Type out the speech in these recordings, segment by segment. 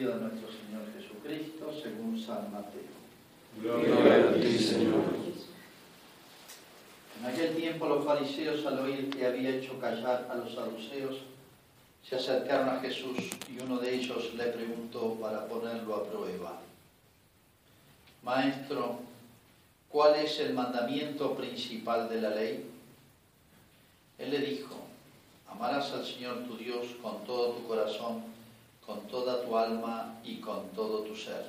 Evangelio de nuestro Señor Jesucristo según San Mateo. Gloria a ti, Señor. En aquel tiempo los fariseos al oír que había hecho callar a los saduceos, se acercaron a Jesús y uno de ellos le preguntó para ponerlo a prueba. Maestro, ¿cuál es el mandamiento principal de la ley? Él le dijo, amarás al Señor tu Dios con todo tu corazón, con toda tu alma y con todo tu ser.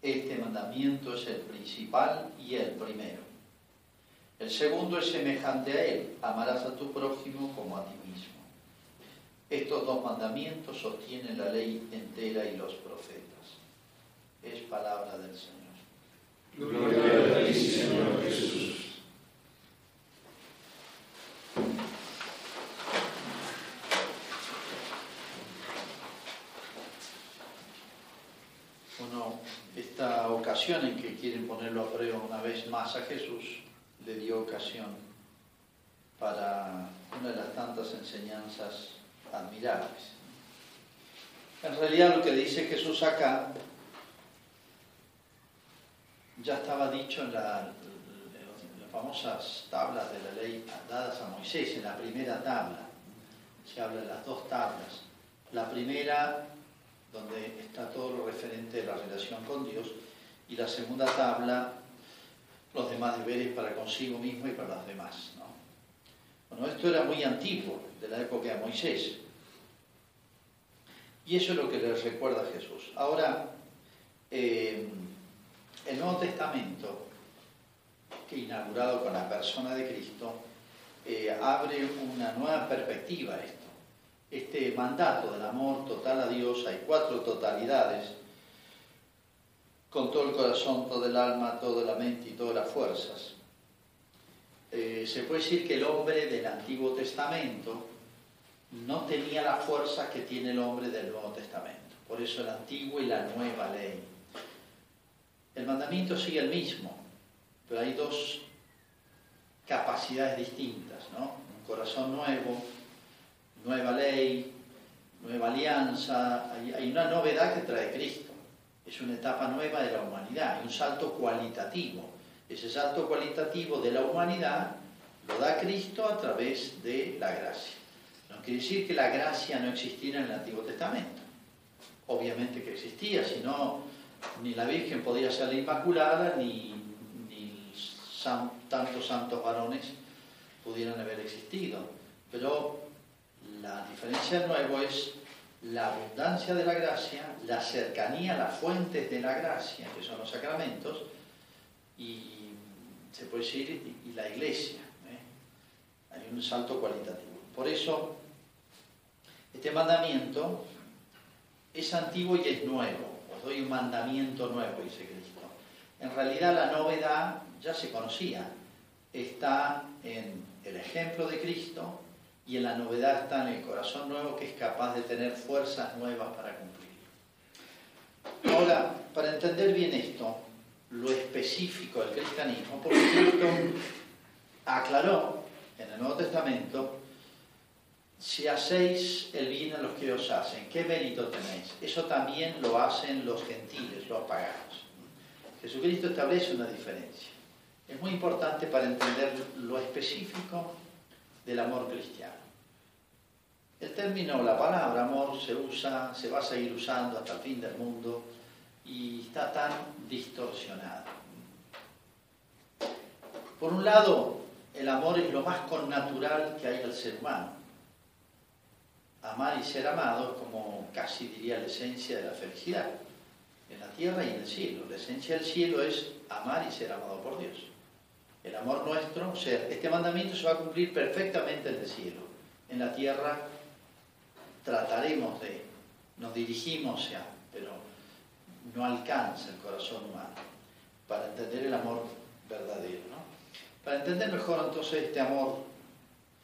Este mandamiento es el principal y el primero. El segundo es semejante a él, amarás a tu prójimo como a ti mismo. Estos dos mandamientos sostienen la ley entera y los profetas. Es palabra del Señor. Gloria a Señor Jesús. Bueno, esta ocasión en que quieren ponerlo a prueba una vez más a Jesús, le dio ocasión para una de las tantas enseñanzas admirables. En realidad lo que dice Jesús acá ya estaba dicho en, en las famosas tablas de la ley dadas a Moisés, en la primera tabla. Se habla de las dos tablas. La primera, donde está todo lo referente a la relación con Dios, y la segunda tabla, los demás deberes para consigo mismo y para los demás. ¿no? Bueno, esto era muy antiguo, de la época de Moisés. Y eso es lo que les recuerda a Jesús. Ahora, eh, el Nuevo Testamento, que inaugurado con la persona de Cristo, eh, abre una nueva perspectiva a esto. Este mandato del amor total a Dios, hay cuatro totalidades, con todo el corazón, todo el alma, toda la mente y todas las fuerzas. Eh, se puede decir que el hombre del Antiguo Testamento no tenía la fuerza que tiene el hombre del Nuevo Testamento. Por eso el antiguo y la nueva ley. El mandamiento sigue el mismo, pero hay dos capacidades distintas, ¿no? Un corazón nuevo, nueva ley, nueva alianza, hay, hay una novedad que trae Cristo. Es una etapa nueva de la humanidad, un salto cualitativo. Ese salto cualitativo de la humanidad lo da Cristo a través de la gracia. No quiere decir que la gracia no existiera en el Antiguo Testamento. Obviamente que existía, si no, ni la Virgen podía ser la Inmaculada, ni, tantos santos varones pudieran haber existido. Pero la diferencia de nuevo es la abundancia de la gracia, la cercanía a las fuentes de la gracia, que son los sacramentos, y se puede decir, y, la iglesia. ¿eh? Hay un salto cualitativo. Por eso, este mandamiento es antiguo y es nuevo. Os doy un mandamiento nuevo, dice Cristo. En realidad la novedad ya se conocía. Está en el ejemplo de Cristo y en la novedad está en el corazón nuevo que es capaz de tener fuerzas nuevas para cumplir. Ahora, para entender bien esto, lo específico del cristianismo, porque Cristo aclaró en el Nuevo Testamento, si hacéis el bien a los que os hacen, ¿qué mérito tenéis? Eso también lo hacen los gentiles, los paganos. Jesucristo establece una diferencia. Es muy importante para entender lo específico del amor cristiano. El término, la palabra amor se usa, se va a seguir usando hasta el fin del mundo y está tan distorsionado. Por un lado, el amor es lo más connatural que hay al ser humano. Amar y ser amado es como casi diría la esencia de la felicidad, en la tierra y en el cielo. La esencia del cielo es amar y ser amado por Dios. El amor nuestro, o sea, este mandamiento se va a cumplir perfectamente en el cielo. En la tierra trataremos de, nos dirigimos ya, pero no alcanza el corazón humano para entender el amor verdadero. ¿no? Para entender mejor entonces este amor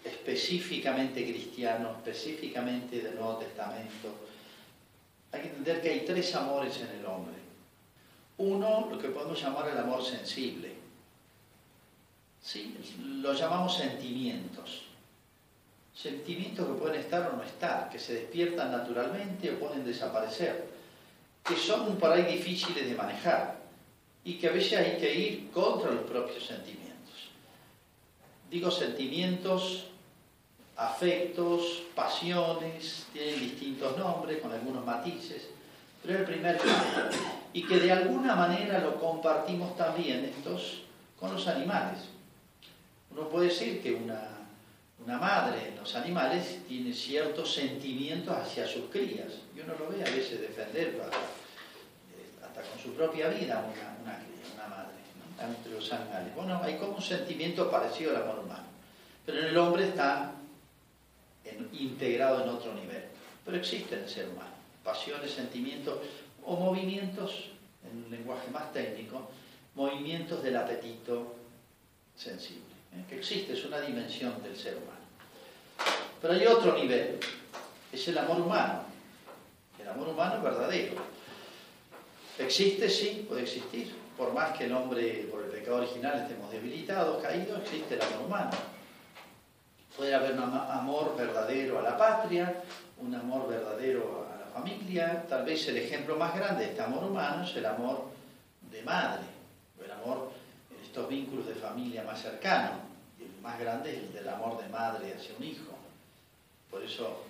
específicamente cristiano, específicamente del Nuevo Testamento, hay que entender que hay tres amores en el hombre. Uno, lo que podemos llamar el amor sensible. ¿Sí? Lo llamamos sentimientos. Sentimientos que pueden estar o no estar, que se despiertan naturalmente o pueden desaparecer. que son por ahí difíciles de manejar y que a veces hay que ir contra los propios sentimientos. Digo sentimientos, afectos, pasiones, tienen distintos nombres con algunos matices, pero es el primer caso. Y que de alguna manera lo compartimos también estos con los animales. Uno puede decir que una, una madre los animales tiene ciertos sentimientos hacia sus crías, y uno lo ve a veces defender hasta, con su propia vida una, una, una madre, entre los animales. Bueno, hay como un sentimiento parecido al amor humano, pero en el hombre está integrado en otro nivel. Pero existe en el ser humano, pasiones, sentimientos o movimientos, en un lenguaje más técnico, movimientos del apetito sensible, ¿eh? que existe, es una dimensión del ser humano. Pero hay otro nivel, es el amor humano, el amor humano verdadero. Existe, sí, puede existir, por más que el hombre, por el pecado original, estemos debilitados, caídos, existe el amor humano Puede haber un amor verdadero a la patria, un amor verdadero a la familia. Tal vez el ejemplo más grande de este amor humano es el amor de madre, el amor estos vínculos de familia más cercanos. El más grande es el del amor de madre hacia un hijo. Por eso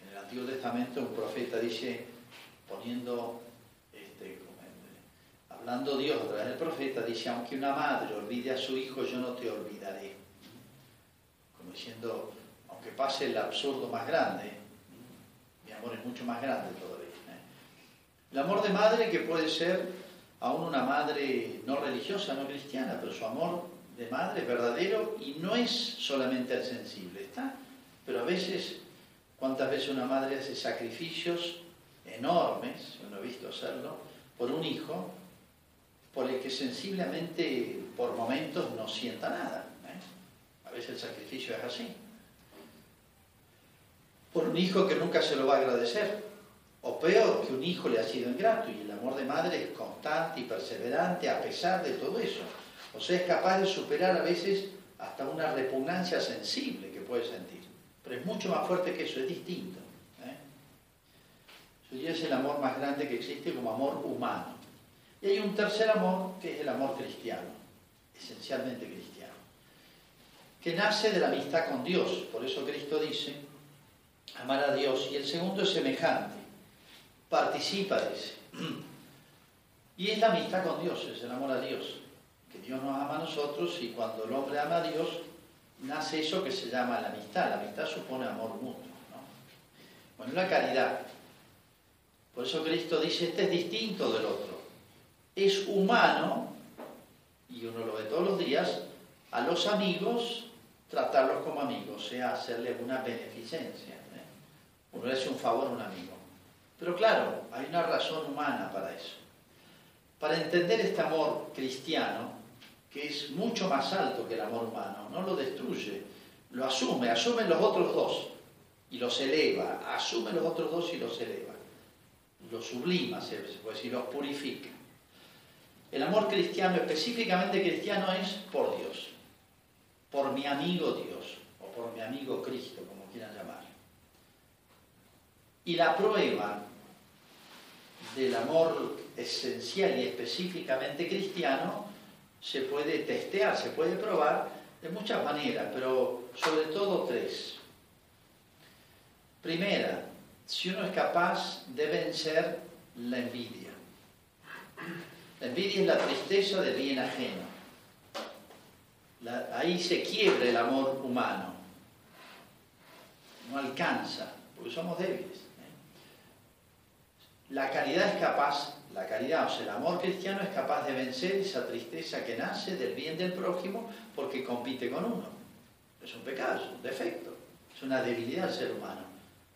en el Antiguo Testamento un profeta dice, poniendo, este, hablando Dios a través del profeta, dice, aunque una madre olvide a su hijo, yo no te olvidaré diciendo, aunque pase el absurdo más grande, mi amor es mucho más grande todavía. ¿eh? El amor de madre que puede ser aún una madre no religiosa, no cristiana, pero su amor de madre es verdadero y no es solamente sensible, ¿está? Pero a veces, ¿cuántas veces una madre hace sacrificios enormes, uno ha visto hacerlo, por un hijo, por el que sensiblemente por momentos no sienta nada? veces el sacrificio es así. Por un hijo que nunca se lo va a agradecer. O peor, que un hijo le ha sido ingrato y el amor de madre es constante y perseverante a pesar de todo eso. O sea, es capaz de superar a veces hasta una repugnancia sensible que puede sentir. Pero es mucho más fuerte que eso, es distinto. ¿eh? Es el amor más grande que existe como amor humano. Y hay un tercer amor que es el amor cristiano, esencialmente cristiano que nace de la amistad con Dios. Por eso Cristo dice, amar a Dios. Y el segundo es semejante, participa de ese. Y es la amistad con Dios, es el amor a Dios. Que Dios nos ama a nosotros y cuando el hombre ama a Dios, nace eso que se llama la amistad. La amistad supone amor mutuo. Bueno, la caridad. Por eso Cristo dice, este es distinto del otro. Es humano, y uno lo ve todos los días, a los amigos tratarlos como amigos, o sea, hacerle una beneficencia. ¿eh? Uno le hace un favor a un amigo. Pero claro, hay una razón humana para eso. Para entender este amor cristiano, que es mucho más alto que el amor humano, no lo destruye, lo asume, asume los otros dos y los eleva, asume los otros dos y los eleva, los sublima, se puede decir, los purifica. El amor cristiano, específicamente cristiano, es por Dios por mi amigo Dios o por mi amigo Cristo, como quieran llamar. Y la prueba del amor esencial y específicamente cristiano se puede testear, se puede probar de muchas maneras, pero sobre todo tres. Primera, si uno es capaz de vencer la envidia. La envidia es la tristeza del bien ajeno ahí se quiebra el amor humano. No alcanza, porque somos débiles. La caridad es capaz, la caridad, o sea, el amor cristiano es capaz de vencer esa tristeza que nace del bien del prójimo porque compite con uno. Es un pecado, es un defecto, es una debilidad del ser humano.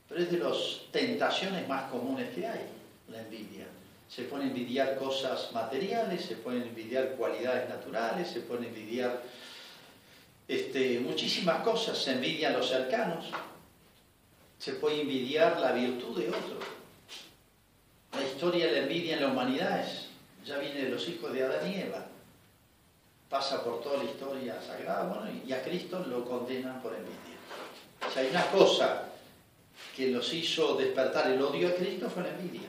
Pero es de las tentaciones más comunes que hay, la envidia. Se pueden envidiar cosas materiales, se pueden envidiar cualidades naturales, se pueden envidiar este, muchísimas cosas, se envidian los cercanos, se puede envidiar la virtud de otro. La historia de la envidia en la humanidad es, ya viene de los hijos de Adán y Eva, pasa por toda la historia sagrada, bueno, y a Cristo lo condenan por envidia. O hay una cosa que los hizo despertar el odio a Cristo fue la envidia.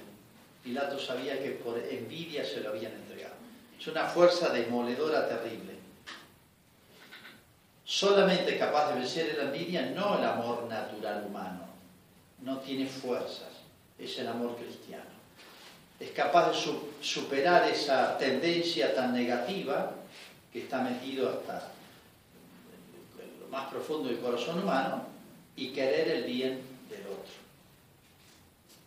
Pilato sabía que por envidia se lo habían entregado. Es una fuerza demoledora terrible. Solamente capaz de vencer la envidia, no el amor natural humano. No tiene fuerzas, es el amor cristiano. Es capaz de superar esa tendencia tan negativa que está metido hasta lo más profundo del corazón humano y querer el bien del otro.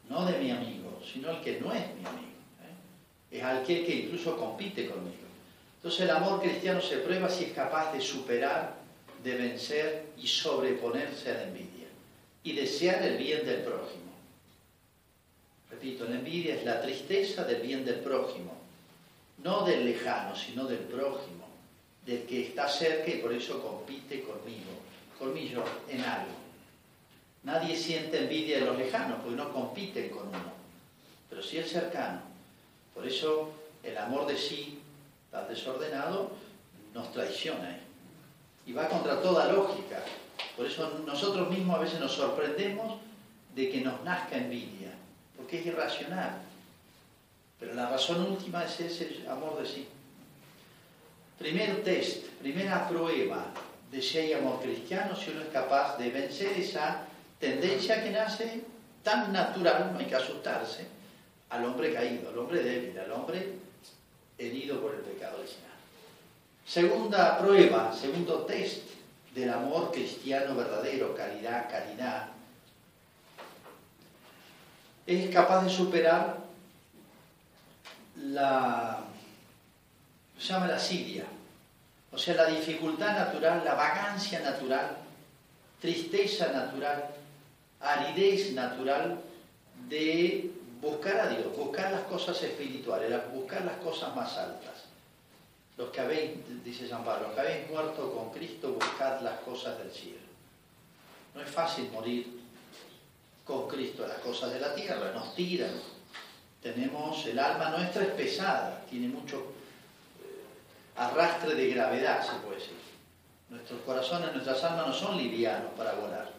No de mi amigo, sino el que no es mi amigo. ¿eh? Es aquel que incluso compite conmigo. Entonces el amor cristiano se prueba si es capaz de superar, de vencer y sobreponerse a la envidia y desear el bien del prójimo. La envidia es la tristeza del bien del prójimo, no del lejano, sino del prójimo, del que está cerca y por eso compite conmigo, conmigo en algo. Nadie siente envidia de los lejanos porque no compiten con uno, pero sí el cercano. Por eso el amor de sí, tan desordenado, nos traiciona ¿eh? y va contra toda lógica. Por eso nosotros mismos a veces nos sorprendemos de que nos nazca envidia, porque es irracional. Pero la razón última es ese amor de sí. Primer test, primera prueba de si hay amor cristiano, si uno es capaz de vencer esa tendencia que nace tan natural, no hay que asustarse, al hombre caído, al hombre débil, al hombre herido por el pecado original. Segunda prueba, segundo test del amor cristiano verdadero, caridad, caridad, es capaz de superar la, se llama la asidia, o sea, la dificultad natural, la vagancia natural, tristeza natural, aridez natural de buscar a Dios, buscar las cosas espirituales, buscar las cosas más altas. Los que habéis, dice San Pablo, los que habéis muerto con Cristo, buscad las cosas del cielo. No es fácil morir con Cristo las cosas de la tierra, nos tiran. Tenemos, el alma nuestra es pesada, tiene mucho eh, arrastre de gravedad, se puede decir. Nuestros corazones, nuestras almas no son livianos para volar.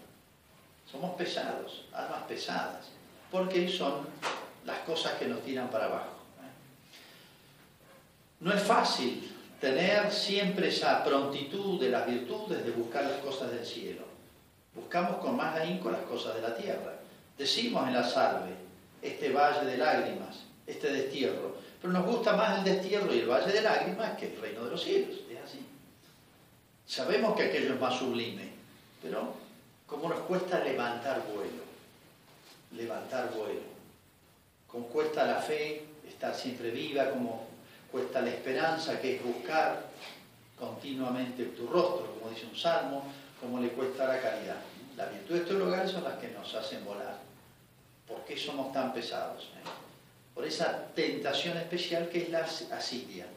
Somos pesados, almas pesadas, porque son las cosas que nos tiran para abajo. ¿eh? No es fácil tener siempre esa prontitud de las virtudes de buscar las cosas del cielo. Buscamos con más ahínco las cosas de la tierra. Decimos en la salve, este valle de lágrimas, este destierro. Pero nos gusta más el destierro y el valle de lágrimas que el reino de los cielos. Es así. Sabemos que aquello es más sublime, pero cómo nos cuesta levantar vuelo, levantar vuelo, cómo cuesta la fe, estar siempre viva, cómo cuesta la esperanza, que es buscar continuamente tu rostro, como dice un salmo, cómo le cuesta la caridad. Las virtudes teologales son las que nos hacen volar. ¿Por qué somos tan pesados? Eh? Por esa tentación especial que es la asidia,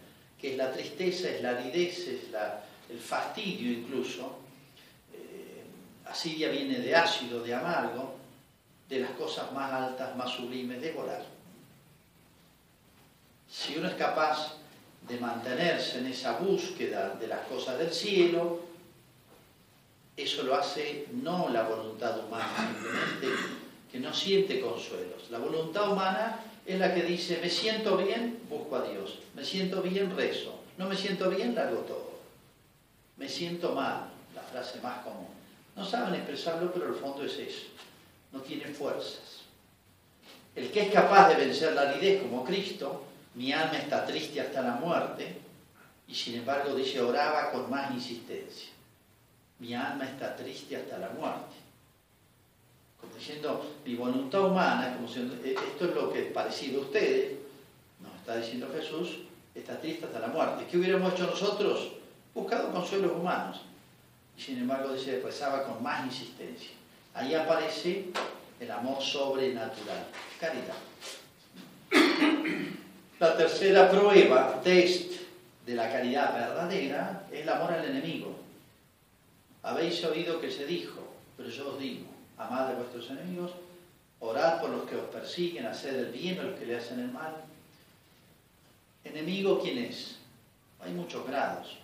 que es la tristeza, es la aridez, es el fastidio incluso, Asidia viene de ácido, de amargo, de las cosas más altas, más sublimes, de volar. Si uno es capaz de mantenerse en esa búsqueda de las cosas del cielo, eso lo hace no la voluntad humana, simplemente que no siente consuelos. La voluntad humana es la que dice, me siento bien, busco a Dios, me siento bien, rezo, no me siento bien, largo todo, me siento mal, la frase más común. No saben expresarlo, pero el fondo es eso. No tienen fuerzas. El que es capaz de vencer la aridez como Cristo, mi alma está triste hasta la muerte, y sin embargo dice, oraba con más insistencia. Mi alma está triste hasta la muerte. Como diciendo, mi voluntad humana, como e-, esto es lo que es parecido a ustedes, nos está diciendo Jesús, está triste hasta la muerte. ¿Qué hubiéramos hecho nosotros? Buscado consuelos humanos sin embargo se rezaba con más insistencia. Ahí aparece el amor sobrenatural, caridad. La tercera prueba, test de la caridad verdadera, es el amor al enemigo. Habéis oído que se dijo, pero yo os digo, amad a vuestros enemigos, orad por los que os persiguen, haced el bien a los que le hacen el mal. ¿Enemigo quién es? Hay muchos grados.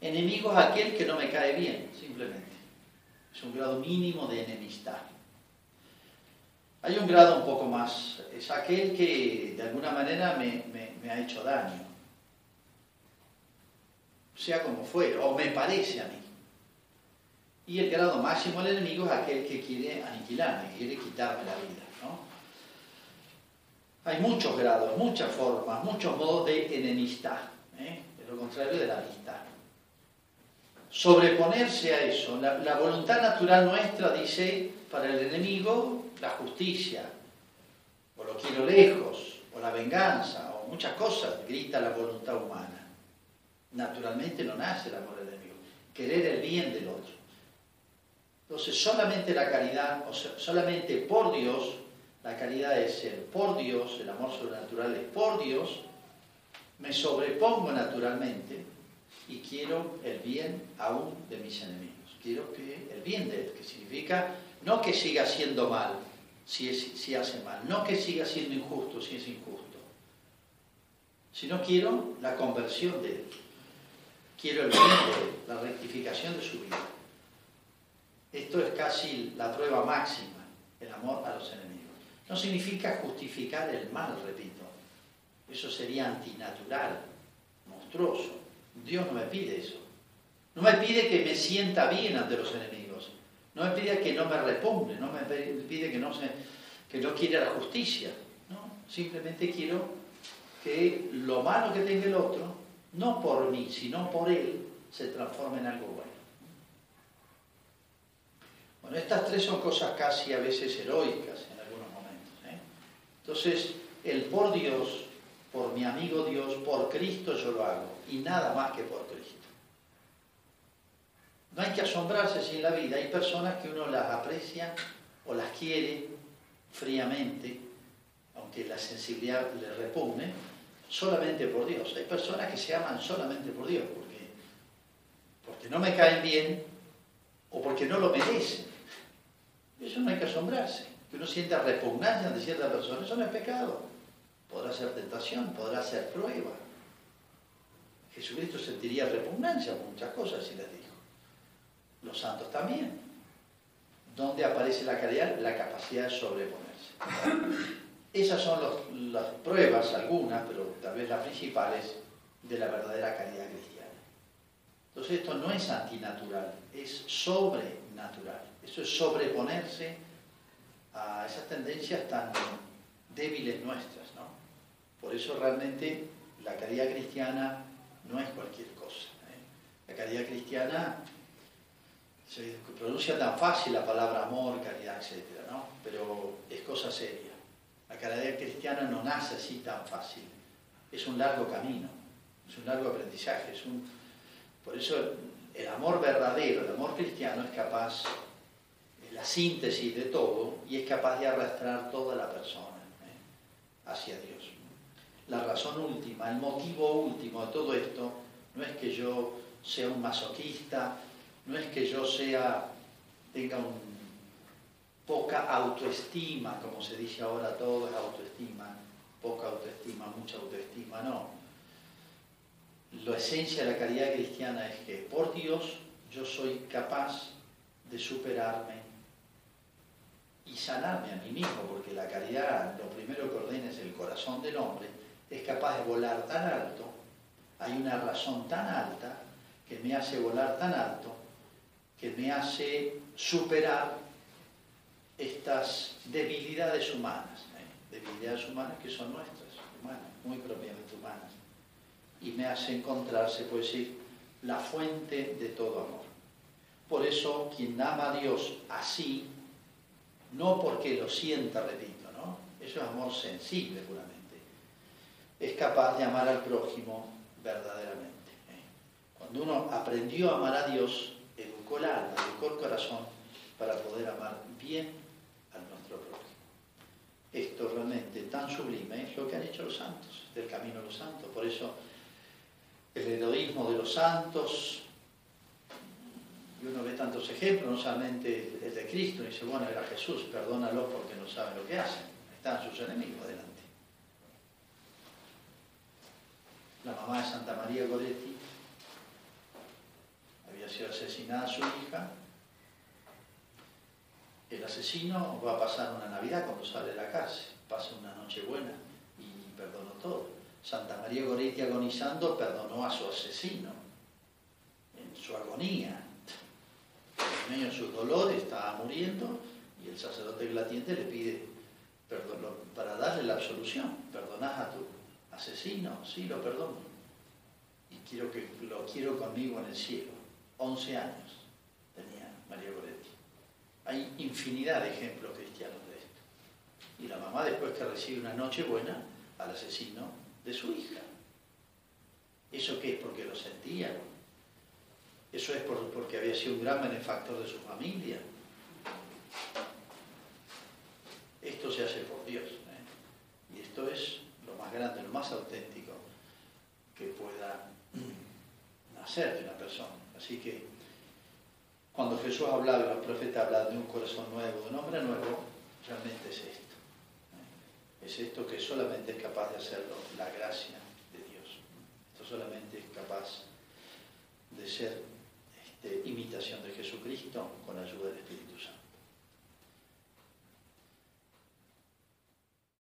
Enemigo es aquel que no me cae bien, simplemente. Es un grado mínimo de enemistad. Hay un grado un poco más, es aquel que de alguna manera me, ha hecho daño, sea como fuera, o me parece a mí. Y el grado máximo del enemigo es aquel que quiere aniquilarme, que quiere quitarme la vida. ¿no? Hay muchos grados, muchas formas, muchos modos de enemistad, ¿eh? lo contrario de la amistad. Sobreponerse a eso, la, la voluntad natural nuestra dice para el enemigo la justicia, o lo quiero lejos, o la venganza, o muchas cosas, grita la voluntad humana. Naturalmente no nace el amor del enemigo, querer el bien del otro. Entonces solamente la caridad, o sea, solamente por Dios, la caridad es el por Dios, el amor sobrenatural es por Dios, me sobrepongo naturalmente y quiero el bien aún de mis enemigos. Quiero que el bien de él, que significa no que siga siendo mal si, si hace mal, no que siga siendo injusto si es injusto, sino quiero la conversión de él, quiero el bien de él, la rectificación de su vida. Esto es casi la prueba máxima, el amor a los enemigos. No significa justificar el mal, repito. Eso sería antinatural, monstruoso. Dios no me pide eso. No me pide que me sienta bien ante los enemigos. No me pide que no me repugne. No me pide que no, se, que no quiera la justicia. ¿no? Simplemente quiero que lo malo que tenga el otro, no por mí, sino por él, se transforme en algo bueno. Bueno, estas tres son cosas casi a veces heroicas en algunos momentos. ¿eh? Entonces, el por Dios, por mi amigo Dios, por Cristo yo lo hago, y nada más que por Cristo. No hay que asombrarse si en la vida hay personas que uno las aprecia o las quiere fríamente, aunque la sensibilidad le repugne, solamente por Dios. Hay personas que se aman solamente por Dios, porque, porque no me caen bien o porque no lo merecen. Eso no hay que asombrarse. Que uno sienta repugnancia ante cierta persona, eso no es pecado. Podrá ser tentación, podrá ser prueba. Jesucristo sentiría repugnancia por muchas cosas si les dijo. Los santos también. ¿Dónde aparece la caridad? La capacidad de sobreponerse. Esas son las pruebas, algunas, pero tal vez las principales, de la verdadera caridad cristiana. Entonces esto no es antinatural, es sobrenatural. Eso es sobreponerse a esas tendencias tan débiles nuestras, ¿no? Por eso realmente la caridad cristiana no es cualquier cosa. ¿eh? La caridad cristiana se pronuncia tan fácil la palabra amor, caridad, etc., ¿no? Pero es cosa seria. La caridad cristiana no nace así tan fácil. Es un largo camino, es un largo aprendizaje. Es un... Por eso el amor verdadero, el amor cristiano es capaz la síntesis de todo y es capaz de arrastrar toda la persona ¿eh? hacia Dios. La razón última, el motivo último de todo esto no es que yo sea un masoquista, no es que yo sea, tenga un, poca autoestima, como se dice ahora todo es autoestima, poca autoestima, mucha autoestima, no. La esencia de la caridad cristiana es que por Dios yo soy capaz de superarme y sanarme a mí mismo, porque la caridad, lo primero que ordena es el corazón del hombre, es capaz de volar tan alto, hay una razón tan alta que me hace volar tan alto, que me hace superar estas debilidades humanas, ¿eh? debilidades humanas que son nuestras, humanas, muy propiamente humanas, y me hace encontrar, se puede decir, la fuente de todo amor. Por eso, quien ama a Dios así, no porque lo sienta, repito, ¿no? Eso es amor sensible puramente. Es capaz de amar al prójimo verdaderamente. ¿eh? Cuando uno aprendió a amar a Dios, educó el alma, educó el corazón para poder amar bien a nuestro prójimo. Esto realmente tan sublime es lo que han hecho los santos, del camino de los santos. Por eso el heroísmo de los santos, y uno ve tantos ejemplos, no solamente el de Cristo, y dice, bueno, era Jesús, perdónalos porque no saben lo que hacen. Están sus enemigos delante. La mamá de Santa María Goretti había sido asesinada su hija El asesino va a pasar una Navidad cuando sale de la cárcel, pasa una noche buena y perdonó todo. Santa María Goretti agonizando perdonó a su asesino en su agonía. En medio de su dolor estaba muriendo y el sacerdote glatiente le pide perdón, para darle la absolución. ¿Perdonás a tu asesino? Sí, lo perdono. Y quiero que lo quiero conmigo en el cielo. 11 años tenía María Goretti. Hay infinidad de ejemplos cristianos de esto. Y la mamá después que recibe una noche buena al asesino de su hija. ¿Eso qué es? Porque lo sentía. Eso es porque había sido un gran benefactor de su familia. Esto se hace por Dios. ¿eh? Y esto es lo más grande, lo más auténtico que pueda nacer de una persona. Así que cuando Jesús hablaba, los profetas hablaban de un corazón nuevo, de un hombre nuevo, realmente es esto. Es esto que solamente es capaz de hacerlo la gracia de Dios. Esto solamente es capaz de ser este, imitación de Jesucristo con la ayuda del Espíritu Santo.